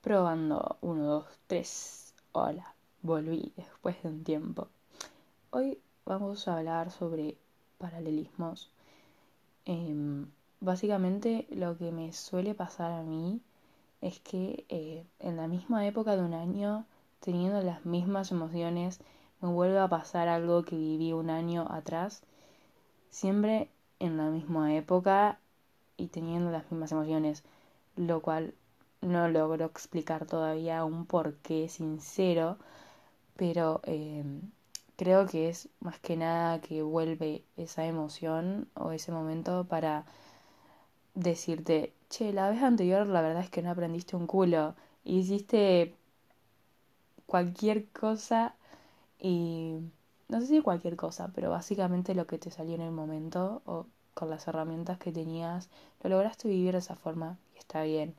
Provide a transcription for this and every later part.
Probando 1, 2, 3. Hola, volví después de un tiempo. Hoy vamos a hablar sobre paralelismos. Em, básicamente lo que me suele pasar a mí es que eh, en la misma época de un año, teniendo las mismas emociones, me vuelve a pasar algo que viví un año atrás, siempre en la misma época y teniendo las mismas emociones, lo cual no logro explicar todavía un porqué sincero, pero em, creo que es más que nada que vuelve esa emoción o ese momento para decirte, che, la vez anterior la verdad es que no aprendiste un culo, hiciste cualquier cosa y no sé si cualquier cosa, pero básicamente lo que te salió en el momento o con las herramientas que tenías, lo lograste vivir de esa forma y está bien.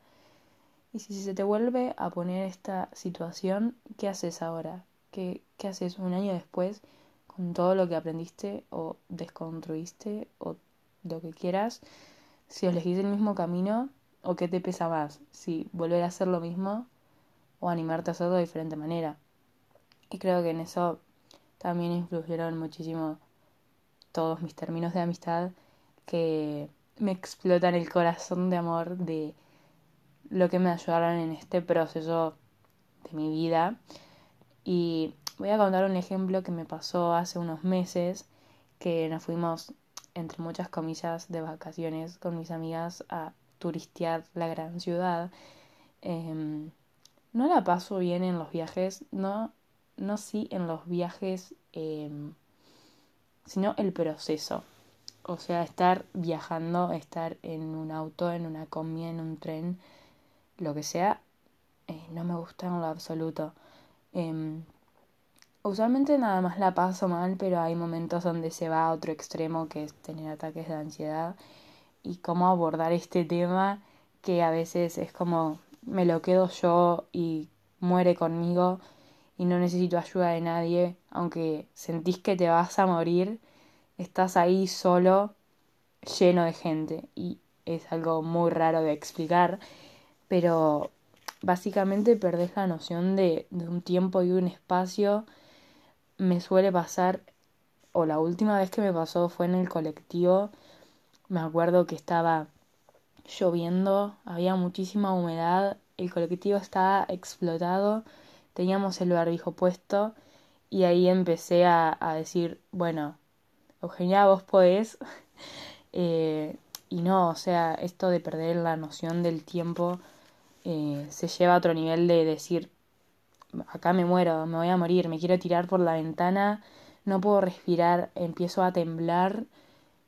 Y si se te vuelve a poner esta situación, ¿qué haces ahora? ¿Qué, qué haces un año después con todo lo que aprendiste o desconstruiste o lo que quieras? Si elegís el mismo camino o qué te pesa más, si volver a hacer lo mismo o animarte a hacerlo de diferente manera. Y creo que en eso también influyeron muchísimo todos mis términos de amistad que me explotan el corazón de amor de lo que me ayudaron en este proceso de mi vida. Y voy a contar un ejemplo que me pasó hace unos meses, que nos fuimos, entre muchas comillas, de vacaciones con mis amigas a turistear la gran ciudad. Em, no la paso bien en los viajes, no, no sí en los viajes, em, sino el proceso. O sea, estar viajando, estar en un auto, en una combi, en un tren, lo que sea, eh, no me gusta en lo absoluto. Em, usualmente nada más la paso mal, pero hay momentos donde se va a otro extremo, que es tener ataques de ansiedad. Y cómo abordar este tema, que a veces es como me lo quedo yo y muere conmigo y no necesito ayuda de nadie, aunque sentís que te vas a morir, estás ahí solo, lleno de gente y es algo muy raro de explicar pero básicamente perdés la noción de, de un tiempo y un espacio. Me suele pasar, o la última vez que me pasó fue en el colectivo, me acuerdo que estaba lloviendo, había muchísima humedad, el colectivo estaba explotado, teníamos el barbijo puesto y ahí empecé a, a decir, bueno, Eugenia, vos podés. eh, y no, o sea, esto de perder la noción del tiempo eh, se lleva a otro nivel de decir, acá me muero, me voy a morir, me quiero tirar por la ventana, no puedo respirar, empiezo a temblar,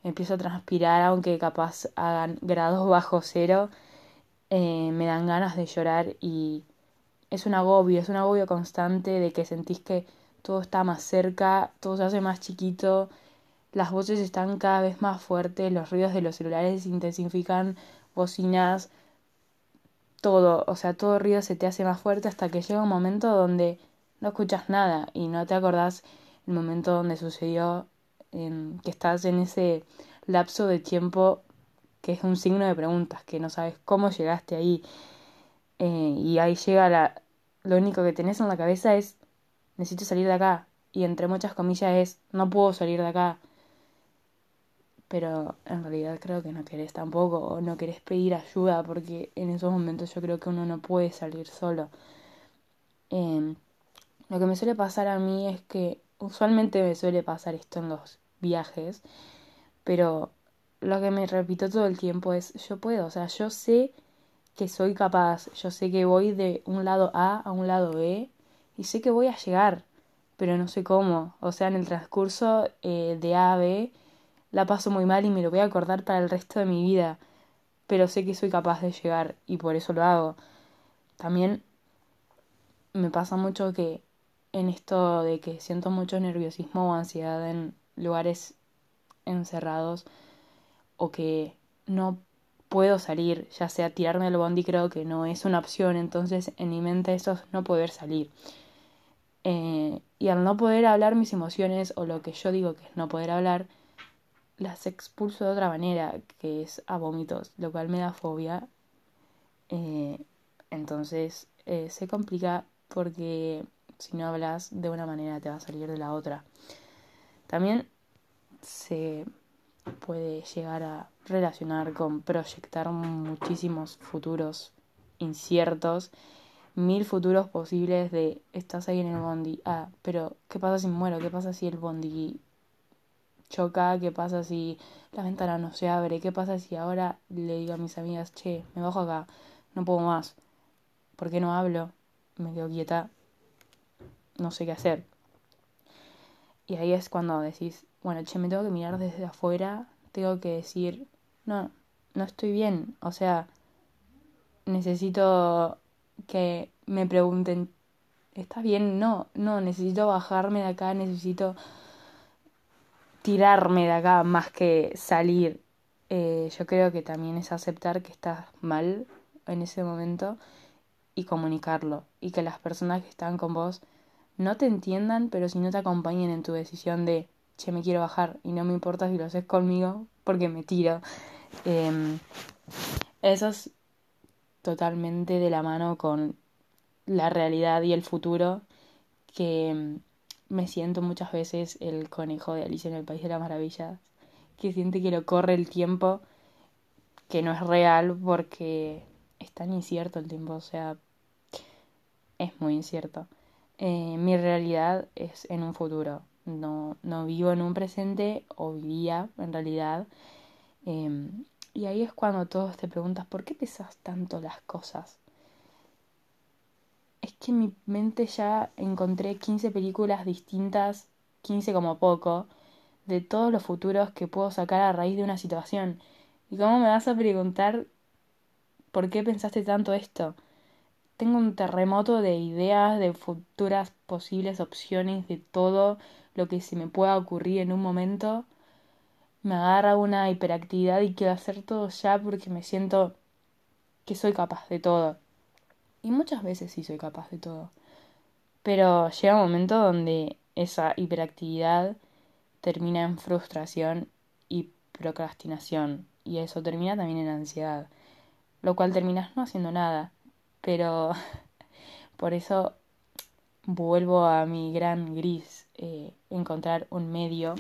empiezo a transpirar, aunque capaz hagan grados bajo cero, eh, me dan ganas de llorar y es un agobio, es un agobio constante de que sentís que todo está más cerca, todo se hace más chiquito, las voces están cada vez más fuertes, los ruidos de los celulares se intensifican, bocinas, todo, o sea, todo ruido se te hace más fuerte hasta que llega un momento donde no escuchas nada y no te acordás el momento donde sucedió, que estás en ese lapso de tiempo que es un signo de preguntas, que no sabes cómo llegaste ahí. Eh, y ahí llega la... Lo único que tenés en la cabeza es, necesito salir de acá. Y entre muchas comillas es, no puedo salir de acá pero en realidad creo que no querés tampoco o no querés pedir ayuda porque en esos momentos yo creo que uno no puede salir solo. Em, lo que me suele pasar a mí es que usualmente me suele pasar esto en los viajes, pero lo que me repito todo el tiempo es yo puedo, o sea, yo sé que soy capaz, yo sé que voy de un lado A a un lado B y sé que voy a llegar, pero no sé cómo, o sea, en el transcurso eh, de A a B la paso muy mal y me lo voy a acordar para el resto de mi vida, pero sé que soy capaz de llegar y por eso lo hago. También me pasa mucho que en esto de que siento mucho nerviosismo o ansiedad en lugares encerrados o que no puedo salir, ya sea tirarme al bondi creo que no es una opción, entonces en mi mente eso es no poder salir. Eh, y al no poder hablar mis emociones o lo que yo digo que es no poder hablar, las expulso de otra manera, que es a vómitos, lo cual me da fobia. Eh, entonces eh, se complica porque si no hablas de una manera te va a salir de la otra. También se puede llegar a relacionar con proyectar muchísimos futuros inciertos, mil futuros posibles de estás ahí en el bondi, ah, pero ¿qué pasa si muero? ¿Qué pasa si el bondi choca? ¿Qué pasa si la ventana no se abre? ¿Qué pasa si ahora le digo a mis amigas, che, me bajo acá, no puedo más? ¿Por qué no hablo? Me quedo quieta, no sé qué hacer. Y ahí es cuando decís, bueno, che, me tengo que mirar desde afuera, tengo que decir, no, no estoy bien, o sea, necesito que me pregunten, ¿estás bien? No, no, necesito bajarme de acá, necesito tirarme de acá más que salir. Eh, yo creo que también es aceptar que estás mal en ese momento y comunicarlo y que las personas que están con vos no te entiendan, pero si no te acompañen en tu decisión de, che, me quiero bajar y no me importa si lo haces conmigo porque me tiro. Eh, eso es totalmente de la mano con la realidad y el futuro que mm, me siento muchas veces el conejo de Alicia en el País de las Maravillas, que siente que lo corre el tiempo, que no es real porque es tan incierto el tiempo, o sea, es muy incierto. Eh, mi realidad es en un futuro, no, no vivo en un presente o vivía en realidad. Em, y ahí es cuando todos te preguntas, ¿por qué pesas tanto las cosas? Es que en mi mente ya encontré 15 películas distintas, 15 como poco, de todos los futuros que puedo sacar a raíz de una situación. ¿Y cómo me vas a preguntar por qué pensaste tanto esto? Tengo un terremoto de ideas, de futuras posibles opciones, de todo lo que se me pueda ocurrir en un momento me agarra una hiperactividad y quiero hacer todo ya porque me siento que soy capaz de todo. Y muchas veces sí soy capaz de todo. Pero llega un momento donde esa hiperactividad termina en frustración y procrastinación. Y eso termina también en ansiedad. Lo cual terminas no haciendo nada. Pero por eso vuelvo a mi gran gris. Eh, encontrar un medio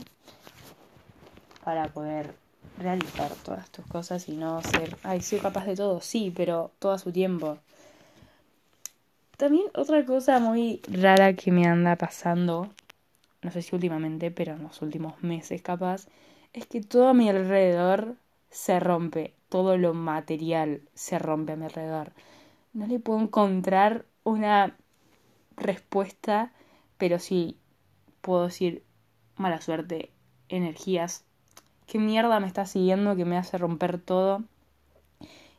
para poder realizar todas tus cosas y no ser, ay, soy capaz de todo, sí, pero todo a su tiempo. También otra cosa muy rara que me anda pasando, no sé si últimamente, pero en los últimos meses capaz, es que todo a mi alrededor se rompe, todo lo material se rompe a mi alrededor. No le puedo encontrar una respuesta, pero sí puedo decir mala suerte, energías ¿Qué mierda me está siguiendo que me hace romper todo?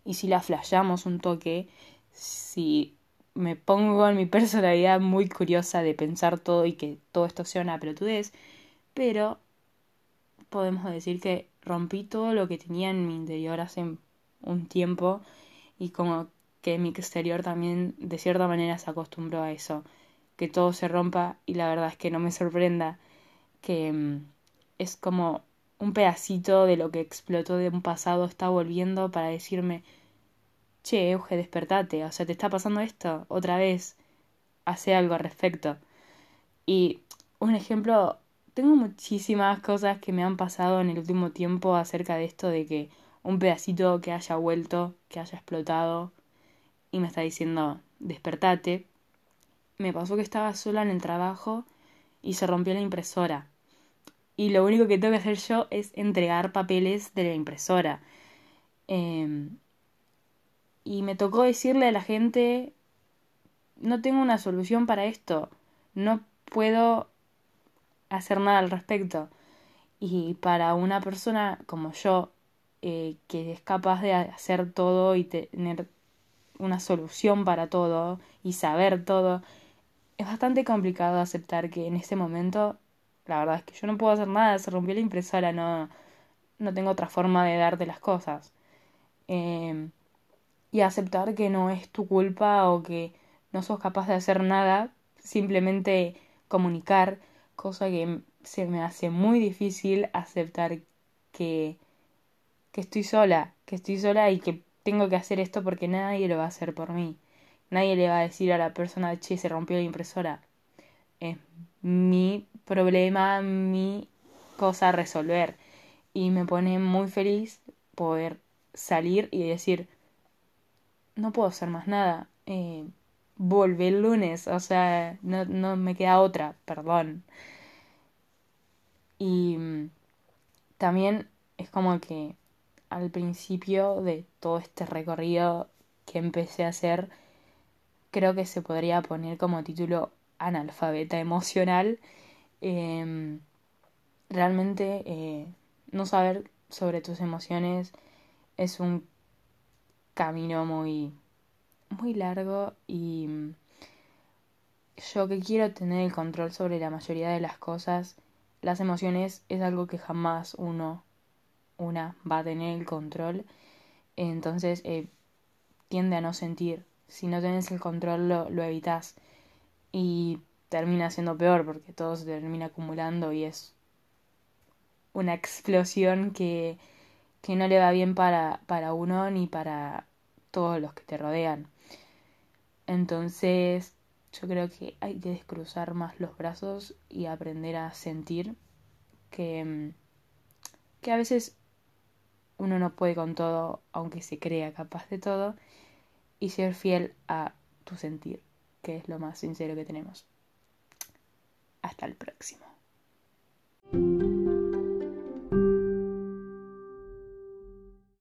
Y si la flashamos un toque, si me pongo en mi personalidad muy curiosa de pensar todo y que todo esto sea una pelotudez, pero podemos decir que rompí todo lo que tenía en mi interior hace un tiempo y como mi exterior también de cierta manera se acostumbró a eso, que todo se rompa y la verdad es que no me sorprenda que mm, es como un pedacito de lo que explotó de un pasado está volviendo para decirme, che, Euge, despertate, o sea, te está pasando esto otra vez, hace algo al respecto. Y un ejemplo, tengo muchísimas cosas que me han pasado en el último tiempo acerca de esto de que un pedacito que haya vuelto, que haya explotado, y me está diciendo, despertate. Me pasó que estaba sola en el trabajo y se rompió la impresora y lo único que tengo que hacer yo es entregar papeles de la impresora. Em, y me tocó decirle a la gente, no tengo una solución para esto, no puedo hacer nada al respecto. Y para una persona como yo, eh, que es capaz de hacer todo y tener una solución para todo y saber todo, es bastante complicado aceptar que en este momento la verdad es que yo no puedo hacer nada, se rompió la impresora, no, no tengo otra forma de darte las cosas. Em, y aceptar que no es tu culpa o que no sos capaz de hacer nada, simplemente comunicar, cosa que se me hace muy difícil aceptar que, que estoy sola, que estoy sola y que tengo que hacer esto porque nadie lo va a hacer por mí. Nadie le va a decir a la persona, che, se rompió la impresora. Es mi problema, mi cosa a resolver. Y me pone muy feliz poder salir y decir, no puedo hacer más nada. Eh, vuelve el lunes, o sea, no, no me queda otra, perdón. Y mm, también es como que al principio de todo este recorrido que empecé a hacer, creo que se podría poner como título analfabeta emocional. Em, realmente eh, no saber sobre tus emociones es un camino muy muy largo y mm, yo que quiero tener el control sobre la mayoría de las cosas, las emociones es algo que jamás uno, una, va a tener el control. Entonces eh, tiende a no sentir. Si no tienes el control lo, lo evitas. Y termina siendo peor porque todo se termina acumulando y es una explosión que, que no le va bien para, para uno ni para todos los que te rodean. Entonces, yo creo que hay que descruzar más los brazos y aprender a sentir que, mm, que a veces uno no puede con todo, aunque se crea capaz de todo, y ser fiel a tu sentir, que es lo más sincero que tenemos. Hasta el próximo.